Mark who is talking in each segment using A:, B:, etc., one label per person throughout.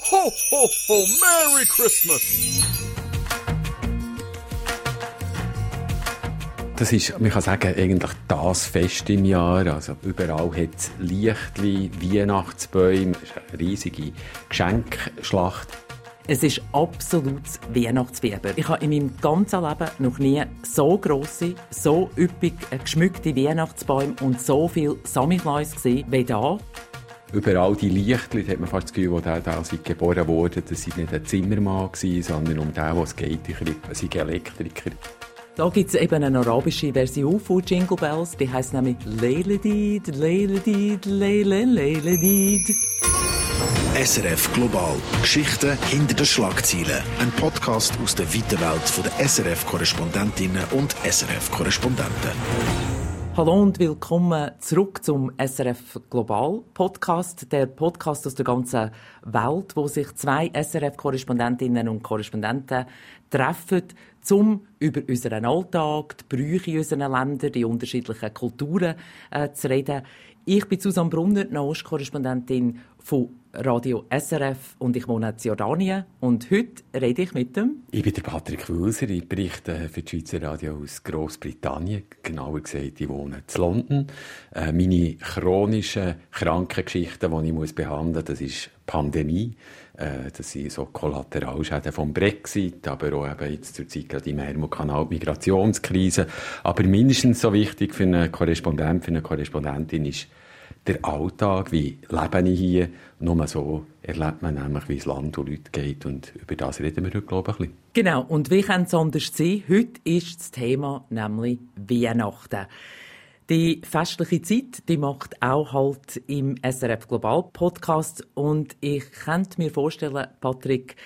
A: Ho, ho, ho, Merry Christmas!
B: Das ist, man kann sagen, eigentlich das Fest im Jahr. Also überall hat es Lichtli, Weihnachtsbäume, eine riesige Geschenkschlacht.
C: Es ist absolutes Weihnachtsfieber. Ich habe in meinem ganzen Leben noch nie so grosse, so üppig geschmückte Weihnachtsbäume und so viel Samichlaus gesehen wie da.
B: Überall die Lichtli, hat man fast das Gefühl, wo der da geboren wurde, das war nicht ein Zimmermann, sondern um den, es geht, ich sei Elektriker.
C: Da gibt es eben eine arabische Version von Jingle Bells, die heißt nämlich Leiledid, Leiledid, Leile, Leiledid.
D: SRF Global. Geschichten hinter den Schlagzeilen. Ein Podcast aus der weiten Welt der SRF-Korrespondentinnen und SRF-Korrespondenten.
C: Hallo und willkommen zurück zum SRF Global Podcast, der Podcast aus der ganzen Welt, wo sich zwei SRF-Korrespondentinnen und Korrespondenten treffen, um über unseren Alltag, die Brüche in unseren Ländern, die unterschiedlichen Kulturen äh, zu reden. Ich bin Susanne Brunner, Nahostkorrespondentin von Radio SRF und ich wohne in Jordanien. Und heute rede ich mit dem...
B: Ich bin der Patrick Wulser, ich berichte für die Schweizer Radio aus Großbritannien. Genauer gesagt, ich wohne in London. Äh, meine chronischen Krankengeschichten, die ich behandeln muss, das ist Pandemie. Äh, das sind so Kollateralschäden vom Brexit, aber auch eben jetzt zur Zeit gerade im Ärmelkanal Migrationskrise. Aber mindestens so wichtig für einen Korrespondent, für eine Korrespondentin ist der Alltag, wie lebe ich hier. Nur so erlebt man nämlich, wie es Land und Leute geht. Und über das reden wir heute, glaube ich, ein bisschen.
C: Genau. Und wie kann es anders sein? Heute ist das Thema nämlich Weihnachten. Die festliche Zeit, die macht auch halt im SRF Global Podcast und ich könnte mir vorstellen, Patrick,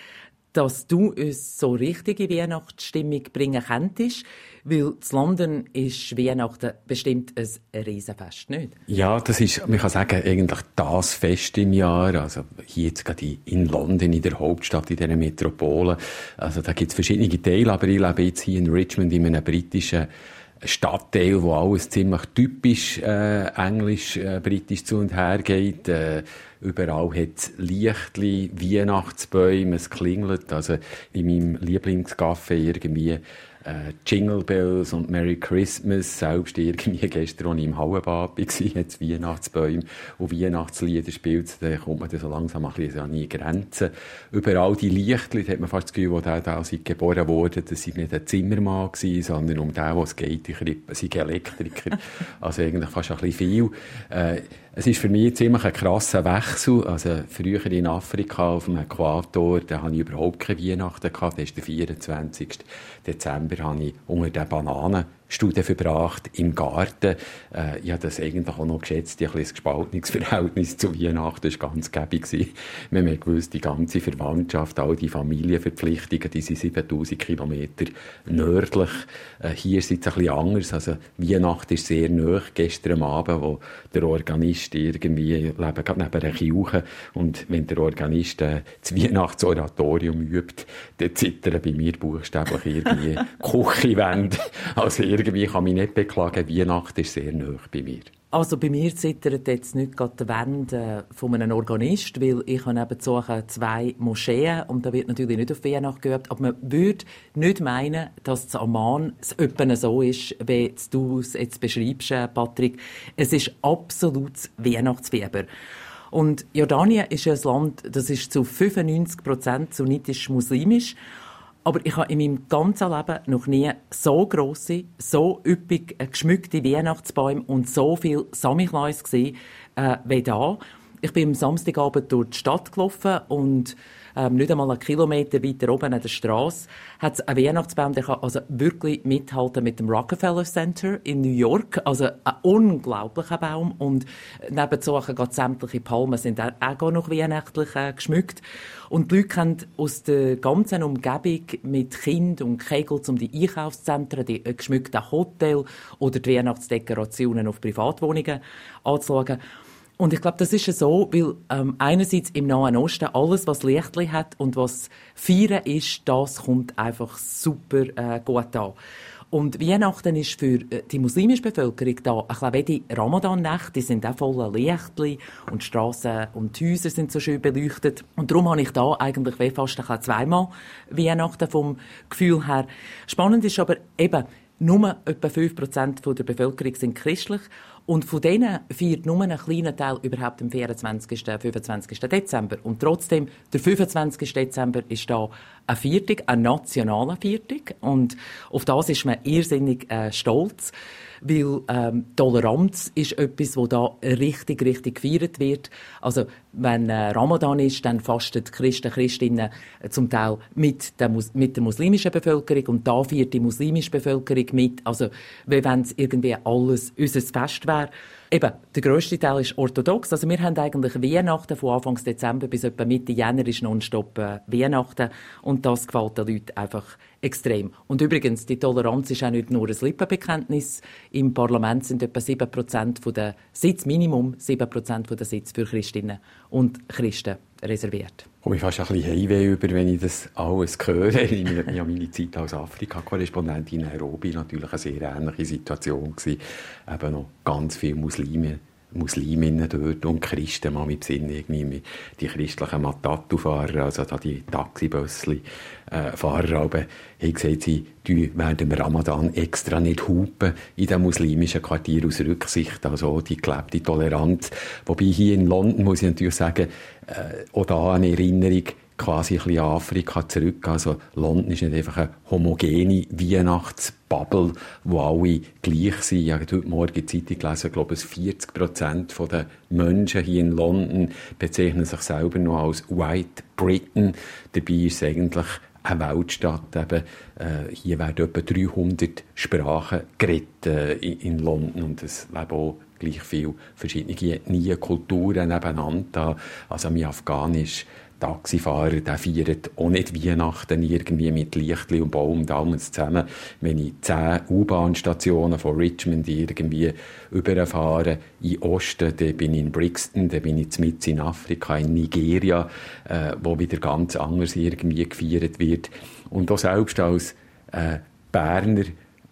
C: dass du uns so richtige Weihnachtsstimmung bringen könntest, weil in London ist Weihnachten bestimmt ein Riesenfest, nicht?
B: Ja, das ist, man kann sagen, eigentlich das Fest im Jahr, also hier jetzt gerade in London, in der Hauptstadt, in dieser Metropole, also da gibt es verschiedene Teile, aber ich lebe jetzt hier in Richmond in einem britischen Stadtteil, wo alles ziemlich typisch äh, englisch, äh, britisch zu und her geht. Äh, überall hat es Lichtli, Weihnachtsbäume, es klingelt. Also in meinem Lieblingscafé irgendwie äh, Jingle Bells und Merry Christmas, selbst irgendwie gestern, als ich im Hallenbad war, es Weihnachtsbäume und Weihnachtslieder spielt, da kommt man dann so langsam ein bisschen an die Grenzen. Überall die Lichtli, da hat man fast das Gefühl, wo der da geboren wurde, das sei nicht ein Zimmermann gewesen, sondern um den, was geht, ich sei Elektriker. also eigentlich fast ein bisschen viel. Äh, es ist für mich ziemlich ein krasser Wechsel. Also früher in Afrika auf dem Äquator, da hatte ich überhaupt keine Weihnachten gehabt. Das ist der 24. Dezember, habe ich unter den Bananen Studien verbracht im Garten. Äh, ich habe das eigentlich auch noch geschätzt, ein bisschen gespaltenes Verhältnis zu Weihnachten war ganz gäbig. Wir haben gewusst, die ganze Verwandtschaft, all die Familienverpflichtungen, die sind 7000 Kilometer nördlich. Äh, hier ist es ein bisschen anders. Also Weihnachten ist sehr nah. Gestern Abend, wo der Organist irgendwie leben gerade neben einer Kirche und wenn der Organist äh, das Weihnachtsoratorium übt, dann zittern bei mir buchstäblich irgendwie Küchenwände. Also irgendwie kann mich nicht beklagen, Weihnachten ist sehr nah bei mir.
C: Also bei mir zittert jetzt nicht gerade die Wände von einem Organist, weil ich habe nebenzu zwei Moscheen und da wird natürlich nicht auf Weihnachten geübt, aber man würde nicht meinen, dass es Amman etwa so ist, wie du es jetzt beschreibst, Patrick. Es ist absolutes Weihnachtsfieber. Und Jordanien ist ein Land, das ist zu 95 Prozent sunnitisch muslimisch aber ich habe in meinem ganzen Leben noch nie so grosse, so üppig geschmückte Weihnachtsbäume und so viel Samichlaus gesehen äh, wie da. Ich bin am Samstagabend durch die Stadt gelaufen und ähm, nicht einmal einen Kilometer weiter oben an der Straße, hat es einen Weihnachtsbaum, der kann also wirklich mithalten mit dem Rockefeller Center in New York. Also ein unglaublicher Baum. Und nebenzu geht sämtliche Palmen sind auch noch weihnachtlich äh, geschmückt. Und die Leute kommen aus der ganzen Umgebung mit Kind und Kegels um die Einkaufszentren, die äh, geschmückten Hotel oder die Weihnachtsdekorationen auf Privatwohnungen anzuschauen. Und ich glaube, das ist ja so, weil ähm, einerseits im Nahen Osten alles, was Lichtli hat und was feiern ist, das kommt einfach super äh, gut an. Und Weihnachten ist für äh, die muslimische Bevölkerung da bisschen wie die Ramadan-Nächte. Die sind auch voller Lichtli und Straßen und Häuser sind so schön beleuchtet. Und darum habe ich da eigentlich wie fast ein zweimal Weihnachten vom Gefühl her. Spannend ist aber eben, nur etwa 5% der Bevölkerung sind christlich und von denen feiert nur ein kleiner Teil überhaupt am 24. 25. Dezember. Und trotzdem, der 25. Dezember ist da ein Viertag, ein nationaler Viertag. Und auf das ist man irrsinnig äh, stolz weil ähm, Toleranz ist etwas, wo da richtig, richtig gefeiert wird. Also wenn äh, Ramadan ist, dann fasten die Christen, Christinnen äh, zum Teil mit der, mit der muslimischen Bevölkerung und da feiert die muslimische Bevölkerung mit. Also wenn es irgendwie alles unser Fest wäre. Eben, der grösste Teil ist orthodox. Also wir haben eigentlich Weihnachten von Anfang Dezember bis etwa Mitte Jänner ist nonstop äh, Weihnachten und das gefällt den Leuten einfach extrem. Und übrigens, die Toleranz ist auch nicht nur ein Lippenbekenntnis. Im Parlament sind etwa 7% der Sitz, Minimum 7% der Sitz für Christinnen und Christen reserviert.
B: Ich komme fast ein bisschen Heimweh über, wenn ich das alles höre. Ich habe meine Zeit als Afrika-Korrespondent in Nairobi natürlich eine sehr ähnliche Situation gewesen. Eben noch ganz viele Muslime Musliminnen dort und Christen mal mit Sinn irgendwie die christlichen Matatu-Fahrer, also da die Taxibössli äh, haben gesagt, sie die während dem Ramadan extra nicht hupen in den muslimischen Quartier aus Rücksicht, also die gelebte Toleranz. Wobei hier in London muss ich natürlich sagen, äh, auch da eine Erinnerung, quasi ein bisschen Afrika zurück. Also London ist nicht einfach eine homogene Weihnachtsbubble, wo alle gleich sind. Ich habe heute Morgen der Zeitung gelesen, ich glaube, 40 Prozent der Menschen hier in London bezeichnen sich selber noch als White Britain. Dabei ist es eigentlich eine Weltstadt. Eben, äh, hier werden etwa 300 Sprachen geredet äh, in, London und es leben auch gleich viele verschiedene Ethnien, Kulturen nebeneinander. Also mein Afghanisch Taxifahrer, der feiert auch nicht Weihnachten irgendwie mit Lichtli und Baum und zusammen. Wenn ich zehn U-Bahn-Stationen von Richmond irgendwie überfahre, in Osten, dann bin ich in Brixton, dann bin ich mit in Afrika, in Nigeria, äh, wo wieder ganz anders irgendwie gefeiert wird. Und auch selbst als äh, Berner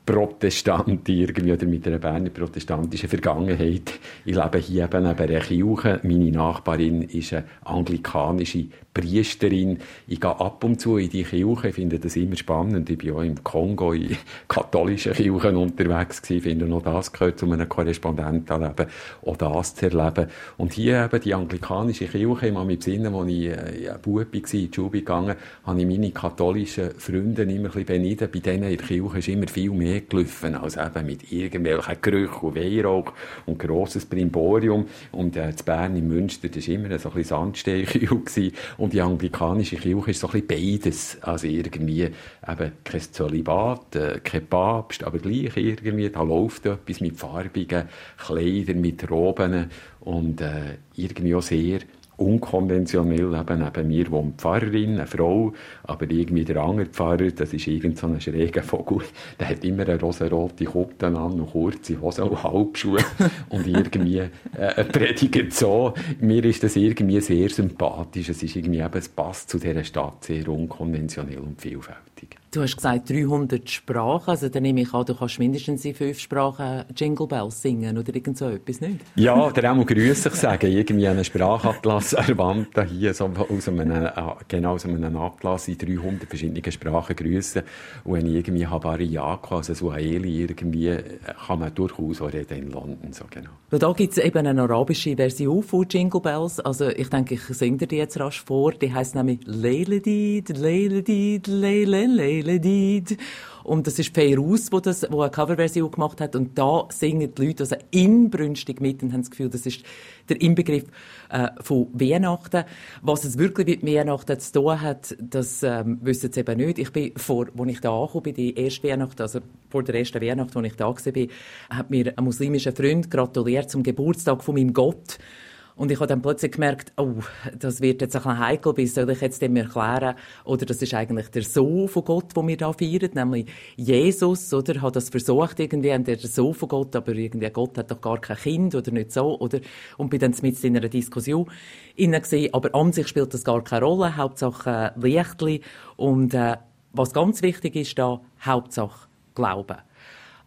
B: Protestant irgendwie oder mit einer Berner protestantischen Vergangenheit. Ich lebe hier eben neben einer. Meine Nachbarin ist eine anglikanische Priesterin. Ich gehe ab und zu in die Kirche, finde das immer spannend. Ich bin auch im Kongo in katholischen Kirchen unterwegs gewesen. Finde, auch das gehört zu einem Korrespondentenleben, auch das zu erleben. Und hier eben die anglikanische Kirche, ich mich besinnen, als ich äh, ein Bub war, in die Schule gegangen, habe ich meine katholischen Freunde immer ein bisschen beneidet. Bei denen in der Kirche ist immer viel mehr gelaufen, als eben mit irgendwelchen Gerüchen und Weihrauch und grosses Brimborium. Und äh, zu Bern in Münster, das war immer so ein bisschen Sandsteinkühl und die anglikanische Kirche ist so ein beides. Also irgendwie eben kein Zölibat, äh, kein Papst, aber gleich irgendwie, da läuft etwas mit farbigen Kleidern, mit Roben und äh, irgendwie auch sehr unkonventionell. Eben neben mir wohnt eine Pfarrerin, eine Frau, aber irgendwie der andere Pfarrer, das ist irgend so ein schräger Vogel, der hat immer eine rosarote Kutte an und kurze Hosen und Halbschuhe und irgendwie äh, predigt so. Mir ist das irgendwie sehr sympathisch. Es ist irgendwie eben, es passt zu dieser Stadt sehr unkonventionell und vielfältig.
C: Du hast gesagt 300 Sprachen, also dann nehme ich an, du kannst mindestens in fünf Sprachen Jingle Bells singen oder irgend so etwas, nicht?
B: Ja, oder auch mal grüßig sagen, irgendwie einen Sprachatlas erwandt hier so aus einem, äh, genau aus einem Atlas in 300 verschiedenen Sprachen grüßen und wenn ich irgendwie Habariako, also Suaheli irgendwie, äh, kann man durchaus auch reden in London, so genau.
C: Und da gibt es eben eine arabische Version von Jingle Bells, also ich denke, ich singe dir die jetzt rasch vor, die heisst nämlich Leiledid, Leiledid, Leile, Lied. Und das ist Feiruz, wo das, wo eine Coverversion gemacht hat. Und da singen die Leute also inbrünstig mit und haben das Gefühl, das ist der Inbegriff äh, von Weihnachten. Was es wirklich mit Weihnachten zu tun hat, das ähm, wissen sie eben nicht. Ich bin vor, als ich da angekommen bin, die erste Weihnacht, also vor der ersten Weihnacht, als ich da war, hat mir ein muslimischer Freund gratuliert zum Geburtstag von meinem Gott. Und ich habe dann plötzlich gemerkt, oh, das wird jetzt ein bisschen heikel, wie soll ich jetzt dem erklären? Oder das ist eigentlich der Sohn von Gott, den wir da feiern, nämlich Jesus, oder? Hat das versucht irgendwie, und der Sohn von Gott, aber irgendwie Gott hat doch gar kein Kind, oder nicht so, oder? Und bin dann mit in einer Diskussion innen gesehen, aber an sich spielt das gar keine Rolle, Hauptsache äh, Lichtli. Und, äh, was ganz wichtig ist da, Hauptsache Glauben.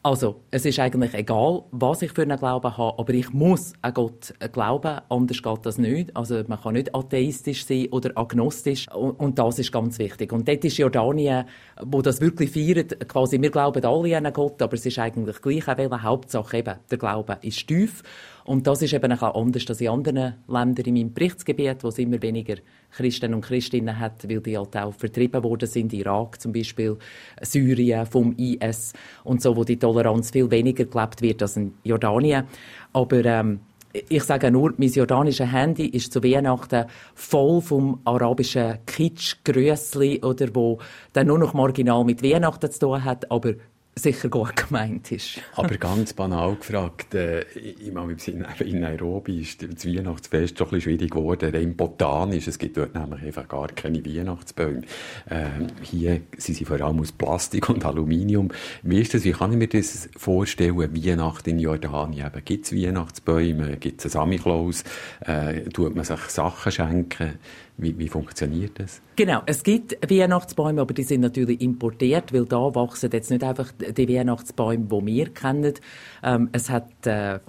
C: Also, es ist eigentlich egal, was ich für einen Glauben habe, aber ich muss an Gott glauben, anders geht das nicht. Also, man kann nicht atheistisch sein oder agnostisch und, das ist ganz wichtig. Und dort ist Jordanien, wo das wirklich feiert, quasi, wir glauben alle an Gott, aber es ist eigentlich gleich auch, welche Hauptsache eben, der Glaube ist tief und das ist eben auch anders als in anderen Ländern in meinem Berichtsgebiet, wo es immer weniger Christen und Christinnen hat, weil die halt auch vertrieben worden sind, Irak zum Beispiel, Syrien vom IS und so, wo die Toleranz viel weniger gelebt wird als in Jordanien. Aber ähm, ich sage nur, mein jordanisches Handy ist zu Weihnachten voll vom arabischen Kitsch, Grüßli oder wo dann nur noch marginal mit Weihnachten zu tun hat, aber sicher gut gemeint ist.
B: Aber ganz banal gefragt, äh, ich meine, wir sind in Nairobi, ist das Weihnachtsfest schon ein bisschen schwierig geworden, rein botanisch, es gibt dort nämlich einfach gar keine Weihnachtsbäume. Ähm, hier sind sie vor allem aus Plastik und Aluminium. Wie ist das, wie kann ich mir das vorstellen, Weihnachten in Jordanien? Gibt es Weihnachtsbäume, gibt es einen Samichlaus, äh, tut man sich Sachen schenken? Wie, wie funktioniert das?
C: Genau, es gibt Weihnachtsbäume, aber die sind natürlich importiert, weil da wachsen jetzt nicht einfach die Weihnachtsbäume, die wir kennen. Ähm, es hat äh,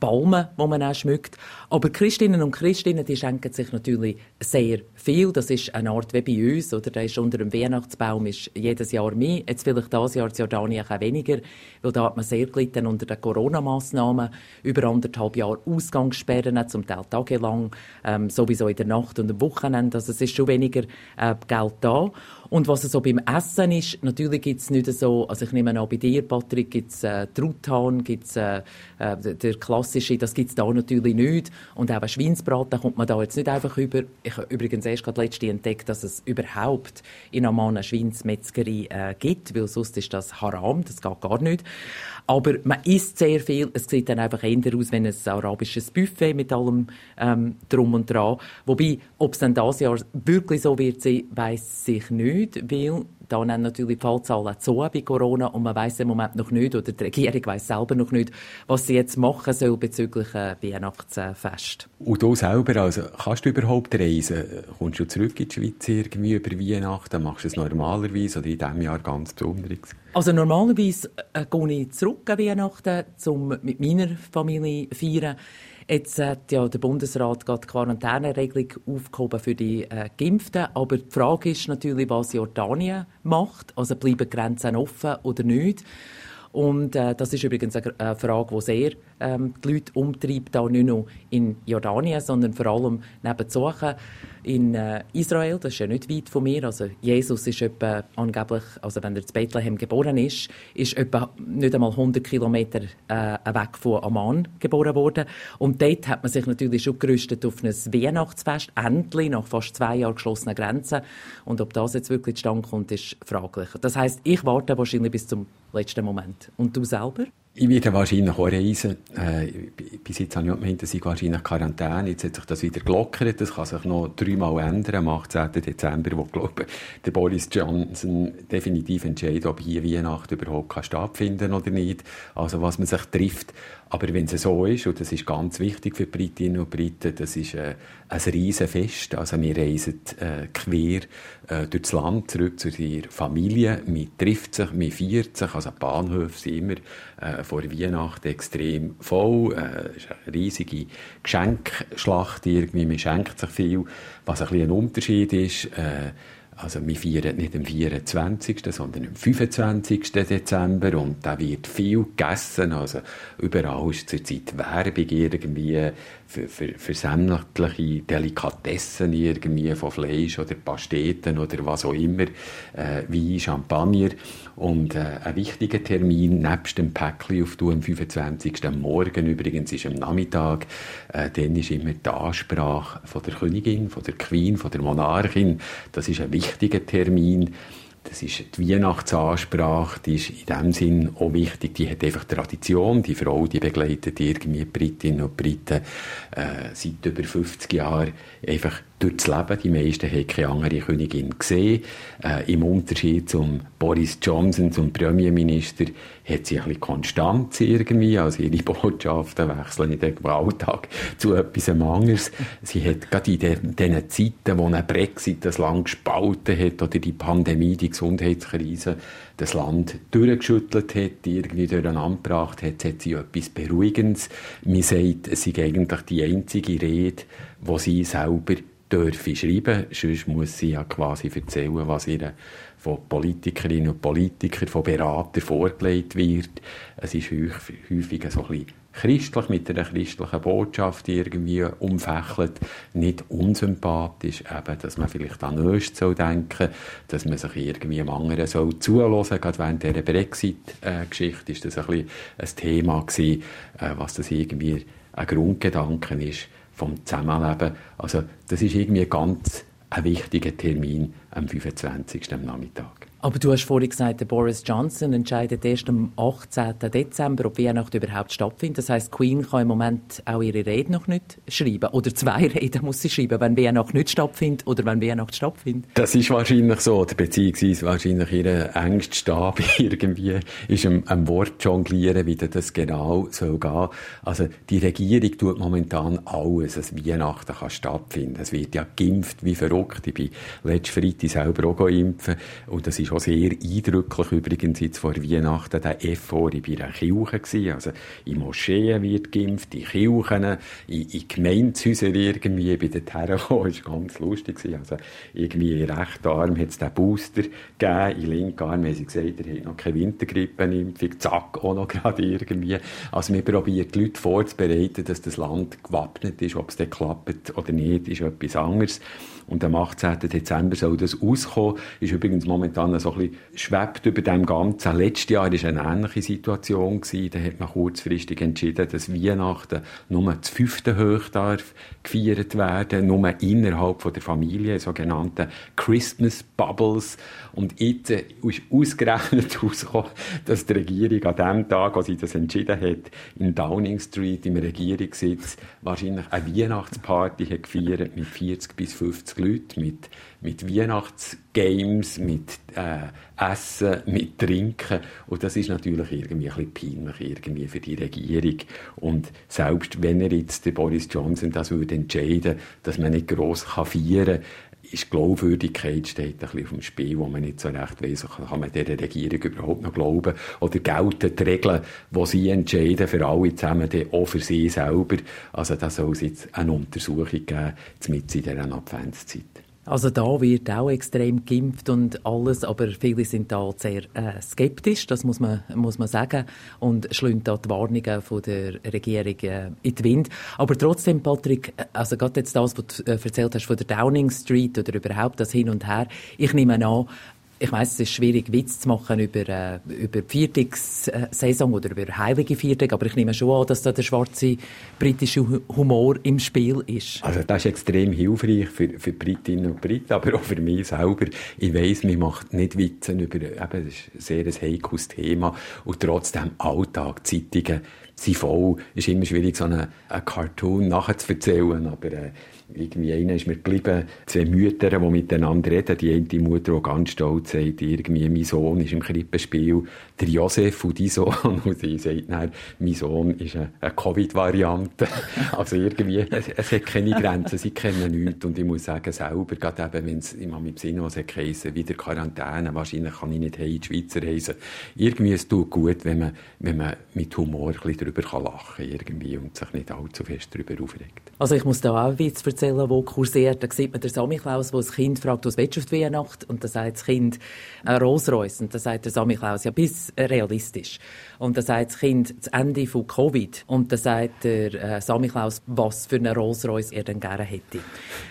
C: Bäume, die man auch schmückt. Aber Christinnen und Christinnen, die schenken sich natürlich sehr viel. Das ist eine Art wie bei uns, oder? Da ist unter dem Weihnachtsbaum ist jedes Jahr mehr. Jetzt vielleicht dieses Jahr in Jordanien auch weniger, weil da hat man sehr gelitten unter den Corona-Massnahmen. Über anderthalb Jahre Ausgangssperren, zum Teil tagelang, ähm, sowieso in der Nacht und am Wochenende. Also es ist schon weniger äh, Geld da. Und was so beim Essen ist, natürlich gibt es nicht so, also ich nehme an, bei dir, Patrick, gibt es äh, Truthahn, gibt es äh, äh, der klassische, das gibt es da natürlich nicht. Und auch ein Schweinsbraten kommt man da jetzt nicht einfach über. Ich habe übrigens erst gerade letztens entdeckt, dass es überhaupt in Amman eine Schweinsmetzgerei äh, gibt, weil sonst ist das Haram, das geht gar nicht. Aber man isst sehr viel. Es sieht dann einfach eher aus, wenn ein arabisches Buffet mit allem ähm, drum und dran. Wobei, ob es dann dieses Jahr wirklich so wird sein, weiß ich nicht, weil da nehmen natürlich die Fallzahlen zu bei Corona und man weiß im Moment noch nicht, oder die Regierung weiß selber noch nicht, was sie jetzt machen soll bezüglich äh, Weihnachtsfest.
B: Und du selber, also kannst du überhaupt reisen? Kommst du zurück in die Schweiz irgendwie über Weihnachten? Machst du es normalerweise oder in diesem Jahr ganz besonders?
C: Also normalerweise äh, gehe ich zurück an Weihnachten, um mit meiner Familie zu feiern. Jetzt hat ja der Bundesrat gerade die Quarantäneregelung aufgehoben für die äh, Geimpften. Aber die Frage ist natürlich, was Jordanien macht. Also bleiben Grenzen offen oder nicht? Und äh, das ist übrigens eine, Frage, die sehr ähm, die Leute umtreibt, auch nicht nur in Jordanien, sondern vor allem neben Suchen in äh, Israel, das ist ja nicht weit von mir, also Jesus ist etwa angeblich, also wenn er in Bethlehem geboren ist, ist etwa nicht einmal 100 Kilometer äh, weg von Amman geboren worden. Und dort hat man sich natürlich schon gerüstet auf ein Weihnachtsfest, endlich, nach fast zwei Jahren geschlossenen Grenzen. Und ob das jetzt wirklich zustande kommt, ist fraglich. Das heißt, ich warte wahrscheinlich bis zum letzten Moment. Und du selber?
B: Ich werde wahrscheinlich auch reisen. Äh, bis jetzt habe ich gemeint, dass ich wahrscheinlich Quarantäne. Jetzt hat sich das wieder gelockert. Das kann sich noch dreimal ändern. Am 18. Dezember, wo, glaube der Boris Johnson definitiv entscheidet, ob hier Weihnachten überhaupt stattfinden kann oder nicht. Also, was man sich trifft. Aber wenn es so ist, und das ist ganz wichtig für Britinnen und Briten, das ist äh, ein Riesenfest. Also wir reisen äh, quer äh, durch das Land zurück zu ihrer Familie. Man trifft sich, man feiert sich. Also Bahnhöfe sind immer äh, vor Weihnachten extrem voll. Äh, es ist eine riesige Geschenkschlacht irgendwie. Man schenkt sich viel. Was ein bisschen ein Unterschied ist, äh, also wir feiern nicht am 24., sondern am 25. Dezember und da wird viel gegessen. Also überall ist zurzeit Werbung irgendwie für, für, für sämtliche Delikatessen irgendwie von Fleisch oder Pasteten oder was auch immer, äh, Wein, Champagner. Und äh, ein wichtiger Termin, nebst dem Päckchen auf du am 25. Morgen übrigens ist am Nachmittag, äh, dann ist immer die Ansprache von der Königin, von der Queen, von der Monarchin. Das ist ein wichtiger Termin. Das ist die Weihnachtsansprache, die ist in dem Sinn auch wichtig. Die hat einfach Tradition. Die Frau, die begleitet irgendwie Britinnen und Briten äh, seit über 50 Jahren einfach durchs Leben. Die meisten haben keine andere Königin gesehen. Äh, Im Unterschied zum Boris Johnson, zum Premierminister, hat sie ein bisschen Konstanz irgendwie. Also ihre Botschaften wechseln in den Alltag zu etwas anderes. Sie hat gerade in den, diesen Zeiten, wo ein Brexit das Land gespalten hat oder die Pandemie, die Gesundheitskrise das Land durchgeschüttelt hat, irgendwie durcheinander gebracht hat, hat sie etwas Beruhigendes. Man sagt, es sei eigentlich die einzige Rede, wo sie selber dürfe schreiben, sonst muss sie ja quasi erzählen, was ihr von Politikerinnen und Politikern, von Beratern vorgelegt wird. Es ist häufig so ein bisschen christlich, mit einer christlichen Botschaft irgendwie umfächelt, nicht unsympathisch, eben, dass man vielleicht an nichts soll denken dass man sich irgendwie am anderen soll zuhören, gerade während dieser Brexit-Geschichte ist das ein bisschen ein Thema gewesen, äh, was das irgendwie ein Grundgedanke ist vom Zusammenleben. Also das ist irgendwie ganz ein wichtiger Termin am 25. Nachmittag.
C: Aber du hast vorhin gesagt, der Boris Johnson entscheidet erst am 18. Dezember, ob Weihnachten überhaupt stattfindet. Das heißt, Queen kann im Moment auch ihre Rede noch nicht schreiben. Oder zwei Reden muss sie schreiben, wenn Weihnachten nicht stattfindet oder wenn Weihnachten stattfindet.
B: Das ist wahrscheinlich so, oder beziehungsweise wahrscheinlich ihr engster Stab irgendwie ist am, am Wort jonglieren, wie das genau soll gehen. Also die Regierung tut momentan alles, dass Weihnachten kann stattfinden. Es wird ja geimpft wie verrückt. Ich bin letzten Freitag selber auch impfen und das ist schon sehr eindrücklich übrigens jetzt vor Weihnachten der Effort bei einer Kirche gewesen. Also in Moscheen wird geimpft, in Kirchen, in, in Gemeindehäusern irgendwie. Bei den hergekommen, das war ganz lustig. Gewesen. Also irgendwie in rechten Arm hat es den Booster gegeben, in linken Arm haben sie gesagt, er hat noch keine Wintergrippenimpfung, zack, auch noch gerade irgendwie. Also wir probieren die Leute vorzubereiten, dass das Land gewappnet ist, ob es dann klappt oder nicht, ist etwas anderes. Und am 18. Dezember soll das auskommen. Ist übrigens momentan so ein bisschen schwebt über dem Ganzen. Letztes Jahr war eine ähnliche Situation. Da hat man kurzfristig entschieden, dass Weihnachten nur zu fünften hoch darf gefeiert werden, nur innerhalb der Familie, sogenannte Christmas Bubbles. Und jetzt ist ausgerechnet herausgekommen, dass die Regierung an dem Tag, als sie das entschieden hat, in Downing Street im Regierungssitz wahrscheinlich eine Weihnachtsparty hat gefeiert mit 40 bis 50 Leuten, mit, mit Weihnachtsgames, mit äh, Essen, mit Trinken. Und das ist natürlich irgendwie ein bisschen peinlich irgendwie für die Regierung. Und selbst wenn er jetzt, Boris Johnson, das würde entscheiden, dass man nicht gross feiern kann, ist Glaubwürdigkeit steht ein bisschen auf dem Spiel, wo man nicht so recht weiss, kann man dieser Regierung überhaupt noch glauben? Oder gelten die Regeln, die sie entscheiden, für alle zusammen, auch für sie selber? Also da soll es jetzt eine Untersuchung geben, mit in dieser Adventszeit.
C: Also da wird auch extrem geimpft und alles, aber viele sind da sehr äh, skeptisch, das muss man, muss man sagen, und schlünt da die Warnungen von der Regierung äh, in den Wind. Aber trotzdem, Patrick, äh, also gerade jetzt das, was du äh, erzählt hast von der Downing Street oder überhaupt das Hin und Her, ich nehme an, ich weiß, es ist schwierig, Witz zu machen über, äh, über Viertagssaison oder über heilige Viertag, aber ich nehme schon an, dass da der schwarze britische Humor im Spiel ist.
B: Also das ist extrem hilfreich für, für Britinnen und Briten, aber auch für mich selber. Ich weiss, man macht nicht Witze über, eben, das ist ein sehr ein heikles Thema und trotzdem Alltag, Zeitungen sind voll. Es ist immer schwierig, so einen, einen Cartoon nachzuerzählen, aber äh, irgendwie einer ist mir geblieben, zwei Mütter, die miteinander reden. Die eine Mutter, die ganz stolz sagt, irgendwie, mein Sohn ist im Krippenspiel der Josef und die Sohn. Und sie sagt dann, mein Sohn ist eine, eine Covid-Variante. also irgendwie, es, es, hat keine Grenzen, sie kennen nichts. Und ich muss sagen, selber, gerade eben, wenn es immer mit Sinn was hat geheißen, wieder Quarantäne, wahrscheinlich kann ich nicht in die Schweizer reisen. Irgendwie, es tut gut, wenn man, wenn man mit Humor ein bisschen darüber lachen kann, irgendwie, und sich nicht allzu fest darüber aufregt.
C: Also ich muss da auch einen Witz erzählen, der kursiert. Da sieht man den Samichlaus, wo das Kind fragt, was willst du auf die Weihnacht? Und da sagt das Kind, ein Rolls Royce. Und da sagt der Samichlaus, ja, bis realistisch. Und da sagt das Kind, das Ende von Covid. Und da sagt der äh, Samichlaus, was für einen Rolls Royce er denn gerne hätte.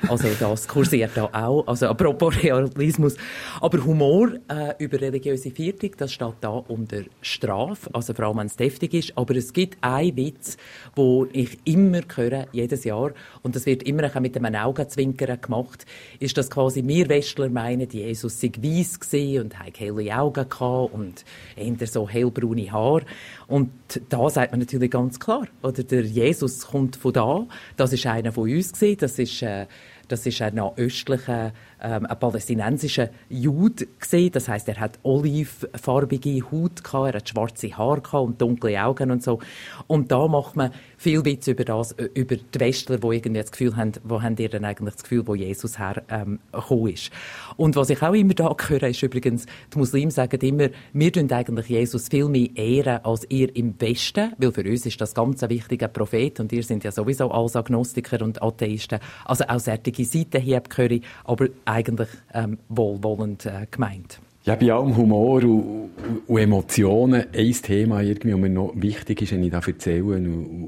C: Also das kursiert da auch. Also apropos Realismus. Aber Humor äh, über religiöse Viertung, das steht da unter Strafe. Also vor allem, wenn es deftig ist. Aber es gibt einen Witz, wo ich immer höre, jedes Jahr. Und das wird immer mit einem Augenzwinkern gemacht. Ist das quasi, wir Westler meinen, Jesus sei weiss und hatte helle Augen und eher so hellbraune Haare. Und da sagt man natürlich ganz klar, oder der Jesus kommt von da, das ist einer von uns gewesen, das ist äh, Das ist ein östlicher, ähm, ein palästinensischer Jude gesehen. Das heißt, er hat olivfarbige Haut gehabt, er hat schwarze Haare und dunkle Augen und so. Und da macht man viel Witz über das, über die Westler, die irgendwie das Gefühl haben, wo haben ihr denn eigentlich das Gefühl, wo Jesus hergekommen ähm, ist. Und was ich auch immer da höre, ist übrigens, die Muslime sagen immer, wir tun eigentlich Jesus viel mehr ehren als ihr im Westen, weil für uns ist das ganz ein wichtiger Prophet und ihr sind ja sowieso als Agnostiker und Atheisten. Also auch solche Seiten hier höre ich, aber eigentlich ähm, wohlwollend äh, gemeint.
B: Ja, bei allem Humor und, und Emotionen ein Thema, irgendwie, das mir noch wichtig ist, wenn ich da erzähle,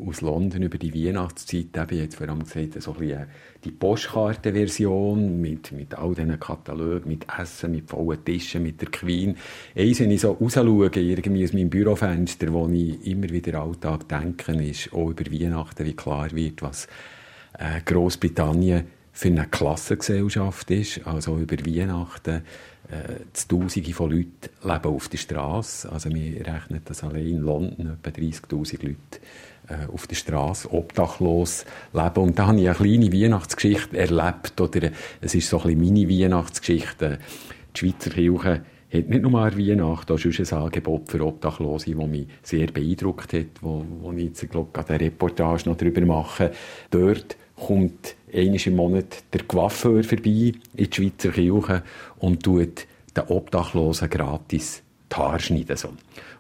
B: aus London über die Weihnachtszeit, eben jetzt vor allem gesagt, so ein äh, die Postkartenversion mit, mit all diesen Katalogen, mit Essen, mit vollen Tischen, mit der Queen. Eins, wenn ich so raus schaue, irgendwie aus meinem Bürofenster, wo ich immer wieder Alltag denke, ist auch über Weihnachten, wie klar wird, was äh, Großbritannien für eine Klassengesellschaft ist. Also über Weihnachten äh, Tausende von Leuten leben auf der Straße. Also wir rechnen das allein in London etwa 30'000 Leute äh, auf der Straße obdachlos leben. Und da habe ich eine kleine Weihnachtsgeschichte erlebt. Oder es ist so ein bisschen meine Weihnachtsgeschichte. Die Schweizer Kirche hat nicht nur eine Weihnacht, auch schon ein Angebot für Obdachlose, das mich sehr beeindruckt hat, wo, wo ich jetzt, glaube ich, eine Reportage noch darüber mache. Dort kommt einmal im Monat der Coiffeur vorbei in die Schweizer Kirche und tut den Obdachlosen gratis die Haare schneiden. So.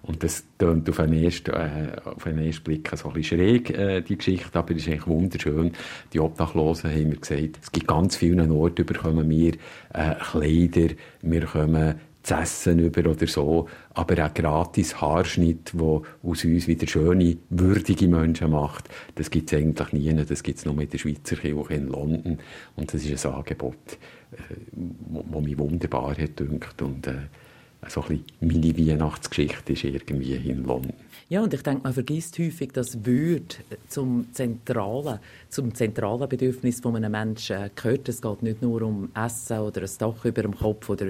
B: Und das tönt auf einen ersten, äh, ersten Blick so ein bisschen schräg, äh, die Geschichte, aber es ist eigentlich wunderschön. Die Obdachlosen haben mir gesagt, es gibt ganz viele Orte, bekommen wir äh, Kleider, wir kommen zu essen über oder so, aber auch gratis Haarschnitt, wo aus uns wieder schöne, würdige Menschen macht, das gibt es eigentlich nie, das gibt es nur in der Schweizer Kirche in London und das ist ein Angebot, äh, mich wunderbar hat dünkt und äh, so ein bisschen meine Weihnachtsgeschichte ist irgendwie in London.
C: Ja, und ich denke, man vergisst häufig, dass Würde zum zentralen, zum zentralen Bedürfnis von einem Menschen gehört. Es geht nicht nur um Essen oder ein Dach über dem Kopf oder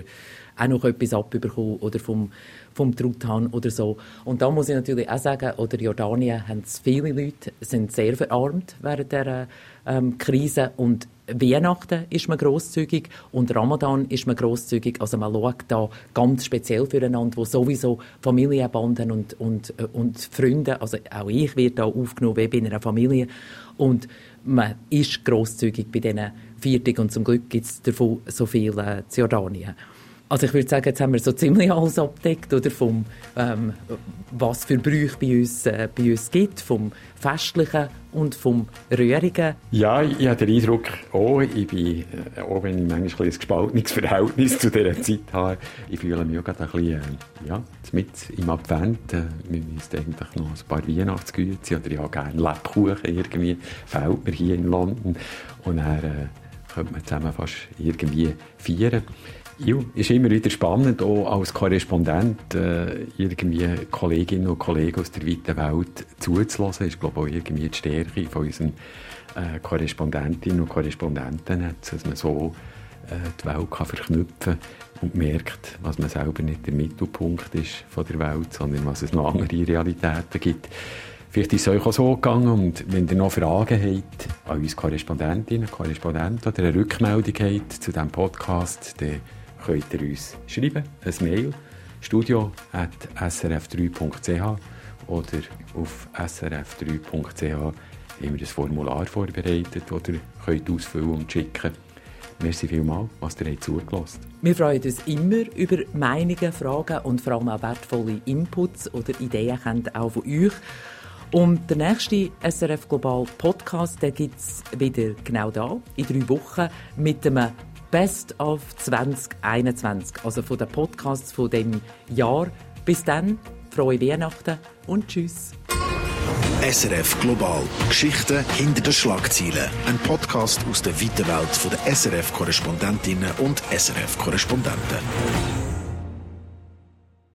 C: auch noch etwas abbekommen oder vom, vom Truthahn oder so. Und da muss ich natürlich auch sagen, oder Jordanien haben viele Leute, sind sehr verarmt während der ähm, Krise und Weihnachten ist man großzügig und Ramadan ist man großzügig. Also man schaut da ganz speziell füreinander, wo sowieso Familienbanden und, und, äh, und Freunde, also auch ich werde da aufgenommen wie bei einer Familie und man ist großzügig bei diesen Viertig und zum Glück gibt es davon so viel äh, Jordanien. Also ich würde sagen, jetzt haben wir so ziemlich alles abdeckt, oder vom, ähm, was für Brüche bei uns, äh, bei uns gibt, vom Festlichen und vom Rührigen.
B: Ja, ich habe den Eindruck, auch, ich bin, äh, auch wenn ich manchmal ein gespaltenes Verhältnis zu dieser Zeit habe, ich fühle mich auch gerade ein bisschen, äh, ja, mit im Advent, äh, wir müssen eigentlich noch ein paar Weihnachtsgüte oder ja, gerne Lebkuchen irgendwie, fehlt mir hier in London und dann äh, könnte man zusammen fast irgendwie feiern. Ja, ist immer wieder spannend, auch als Korrespondent äh, irgendwie Kolleginnen und Kollegen aus der weiten Welt zuzulassen. ist, glaube ich, auch irgendwie die Stärke von unseren äh, Korrespondentinnen und Korrespondenten, dass man so äh, die Welt kann verknüpfen und merkt, was man selber nicht der Mittelpunkt ist von der Welt, sondern was es noch andere Realitäten gibt. Vielleicht ist es euch auch so gegangen und wenn ihr noch Fragen habt an uns Korrespondentinnen, Korrespondenten oder eine Rückmeldung habt zu diesem Podcast, dann könnt ihr uns schreiben, ein Mail, studio.srf3.ch oder auf srf3.ch haben wir ein Formular vorbereitet, das ihr könnt ausfüllen und schicken Merci vielmals, was ihr habt zugelassen
C: Wir freuen uns immer über Meinungen, Fragen und vor allem auch wertvolle Inputs oder Ideen kommen auch von euch. Und der nächste SRF Global Podcast, gibt es wieder genau da, in drei Wochen, mit einem Best of 2021, also von den Podcasts von dem Jahr. Bis dann, frohe Weihnachten und tschüss.
D: SRF Global. Geschichten hinter den Schlagzeilen. Ein Podcast aus der weiten Welt der SRF-Korrespondentinnen und SRF-Korrespondenten.